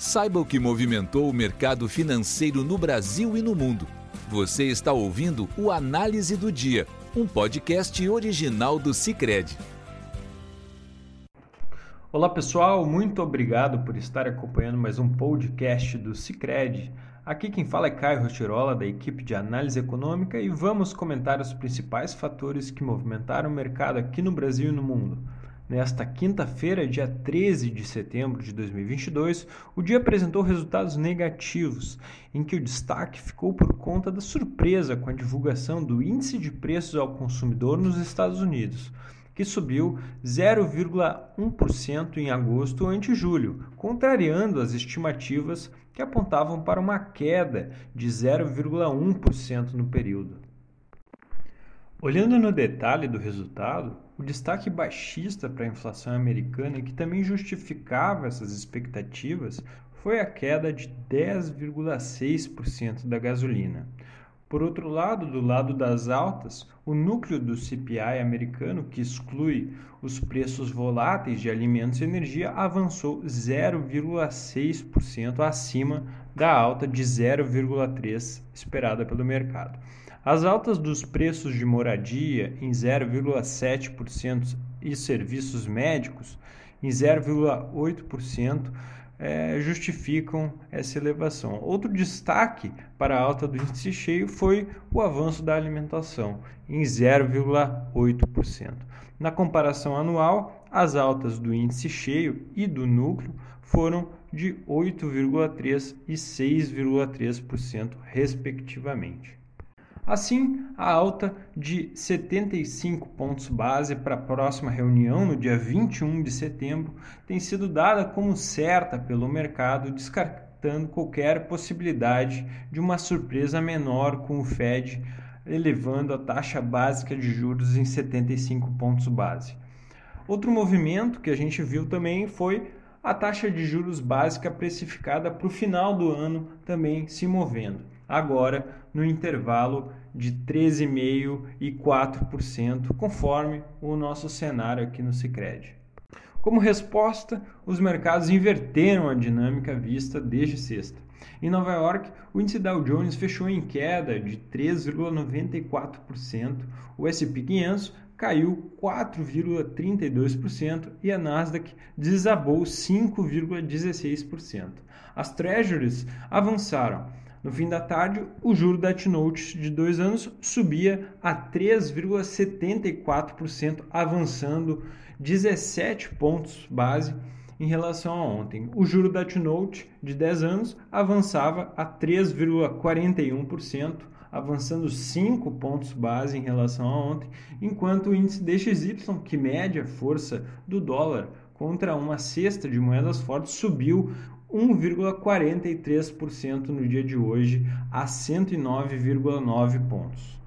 Saiba o que movimentou o mercado financeiro no Brasil e no mundo. Você está ouvindo o Análise do Dia, um podcast original do Cicred. Olá pessoal, muito obrigado por estar acompanhando mais um podcast do Cicred. Aqui quem fala é Caio Rotirola, da equipe de análise econômica, e vamos comentar os principais fatores que movimentaram o mercado aqui no Brasil e no mundo. Nesta quinta-feira, dia 13 de setembro de 2022, o dia apresentou resultados negativos, em que o destaque ficou por conta da surpresa com a divulgação do Índice de Preços ao Consumidor nos Estados Unidos, que subiu 0,1% em agosto ante julho, contrariando as estimativas que apontavam para uma queda de 0,1% no período. Olhando no detalhe do resultado, o destaque baixista para a inflação americana e que também justificava essas expectativas foi a queda de 10,6% da gasolina. Por outro lado, do lado das altas, o núcleo do CPI americano, que exclui os preços voláteis de alimentos e energia, avançou 0,6% acima da alta de 0,3% esperada pelo mercado. As altas dos preços de moradia em 0,7% e serviços médicos em 0,8% é, justificam essa elevação. Outro destaque para a alta do índice cheio foi o avanço da alimentação, em 0,8%. Na comparação anual, as altas do índice cheio e do núcleo foram de 8,3% e 6,3%, respectivamente. Assim, a alta de 75 pontos base para a próxima reunião, no dia 21 de setembro, tem sido dada como certa pelo mercado, descartando qualquer possibilidade de uma surpresa menor com o Fed elevando a taxa básica de juros em 75 pontos base. Outro movimento que a gente viu também foi a taxa de juros básica precificada para o final do ano também se movendo agora no intervalo de 13,5% e 4%, conforme o nosso cenário aqui no Sicredi. Como resposta, os mercados inverteram a dinâmica vista desde sexta. Em Nova York, o índice Dow Jones fechou em queda de 3,94%, o S&P 500 caiu 4,32% e a Nasdaq desabou 5,16%. As Treasuries avançaram no fim da tarde, o juro da T-Note de dois anos subia a 3,74%, avançando 17 pontos base em relação a ontem. O juro da T-Note de 10 anos avançava a 3,41%, avançando 5 pontos base em relação a ontem, enquanto o índice DXY, que mede a força do dólar contra uma cesta de moedas fortes, subiu 1,43% no dia de hoje, a 109,9 pontos.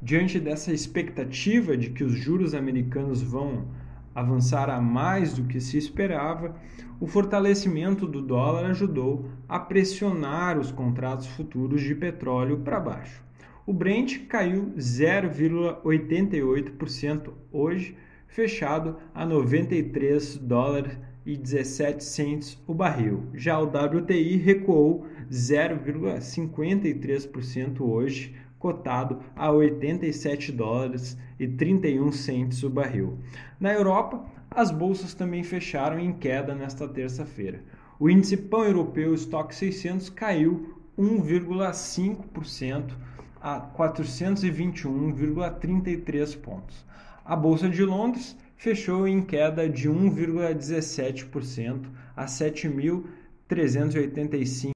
Diante dessa expectativa de que os juros americanos vão avançar a mais do que se esperava, o fortalecimento do dólar ajudou a pressionar os contratos futuros de petróleo para baixo. O Brent caiu 0,88% hoje, fechado a 93 dólares e 17 cents o barril. Já o WTI recuou 0,53% hoje, cotado a 87 dólares e 31 cents o barril. Na Europa, as bolsas também fecharam em queda nesta terça-feira. O índice pão-europeu Stock 600 caiu 1,5% a 421,33 pontos. A bolsa de Londres fechou em queda de 1,17% a 7.385.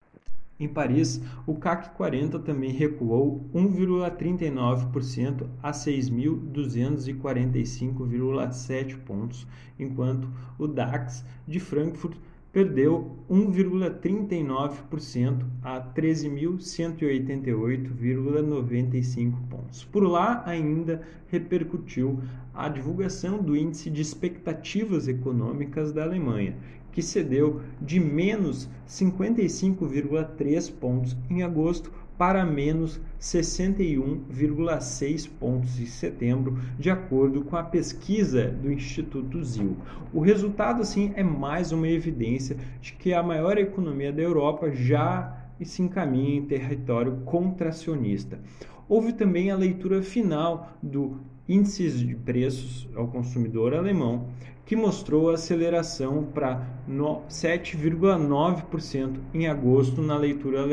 Em Paris, o CAC 40 também recuou 1,39% a 6.245,7 pontos, enquanto o DAX de Frankfurt perdeu 1,39% a 13.188,95 pontos. Por lá, ainda repercutiu a divulgação do índice de expectativas econômicas da Alemanha, que cedeu de menos 55,3 pontos em agosto para menos 61,6 pontos em setembro, de acordo com a pesquisa do Instituto ZIL. O resultado, assim, é mais uma evidência de que a maior economia da Europa já se encaminha em território contracionista. Houve também a leitura final do índice de preços ao consumidor alemão, que mostrou aceleração para 7,9% em agosto na leitura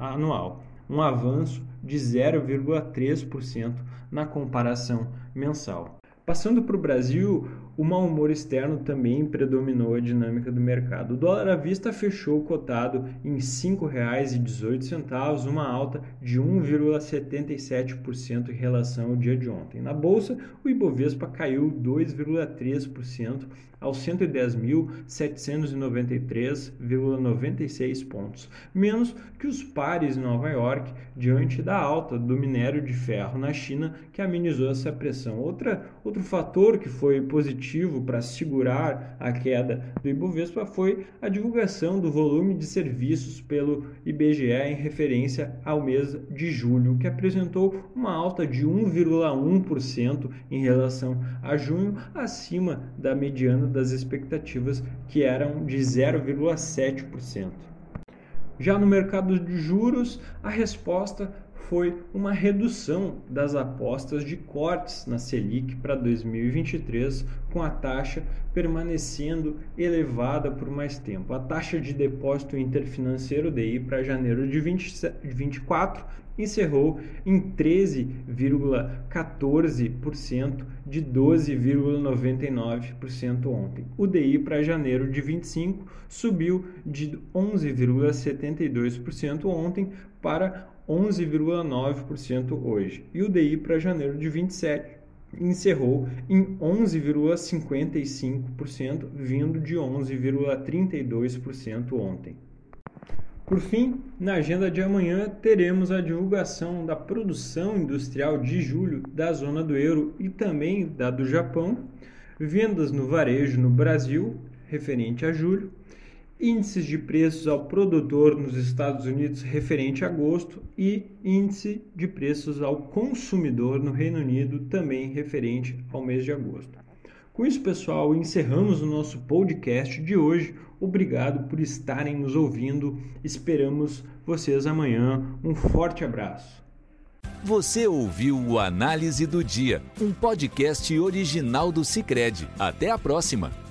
anual, um avanço de 0,3% na comparação mensal. Passando para o Brasil, o mau humor externo também predominou a dinâmica do mercado. O dólar à vista fechou cotado em R$ 5,18, uma alta de 1,77% em relação ao dia de ontem. Na bolsa, o Ibovespa caiu 2,3% aos 110.793,96 pontos, menos que os pares em Nova York, diante da alta do minério de ferro na China, que amenizou essa pressão. Outra, outro fator que foi positivo para segurar a queda do Ibovespa foi a divulgação do volume de serviços pelo IBGE em referência ao mês de julho, que apresentou uma alta de 1,1% em relação a junho, acima da mediana das expectativas, que eram de 0,7%. Já no mercado de juros, a resposta foi uma redução das apostas de cortes na Selic para 2023, com a taxa permanecendo elevada por mais tempo. A taxa de depósito interfinanceiro DI para janeiro de 2024 encerrou em 13,14% de 12,99% ontem. O DI para janeiro de 25 subiu de 11,72% ontem para 11,9% hoje. E o DI para janeiro de 27 encerrou em 11,55%, vindo de 11,32% ontem. Por fim, na agenda de amanhã teremos a divulgação da produção industrial de julho da zona do euro e também da do Japão, vendas no varejo no Brasil, referente a julho, índices de preços ao produtor nos Estados Unidos referente a agosto e índice de preços ao consumidor no Reino Unido também referente ao mês de agosto. Com isso, pessoal, encerramos o nosso podcast de hoje. Obrigado por estarem nos ouvindo. Esperamos vocês amanhã. Um forte abraço. Você ouviu o Análise do Dia, um podcast original do Cicred. Até a próxima.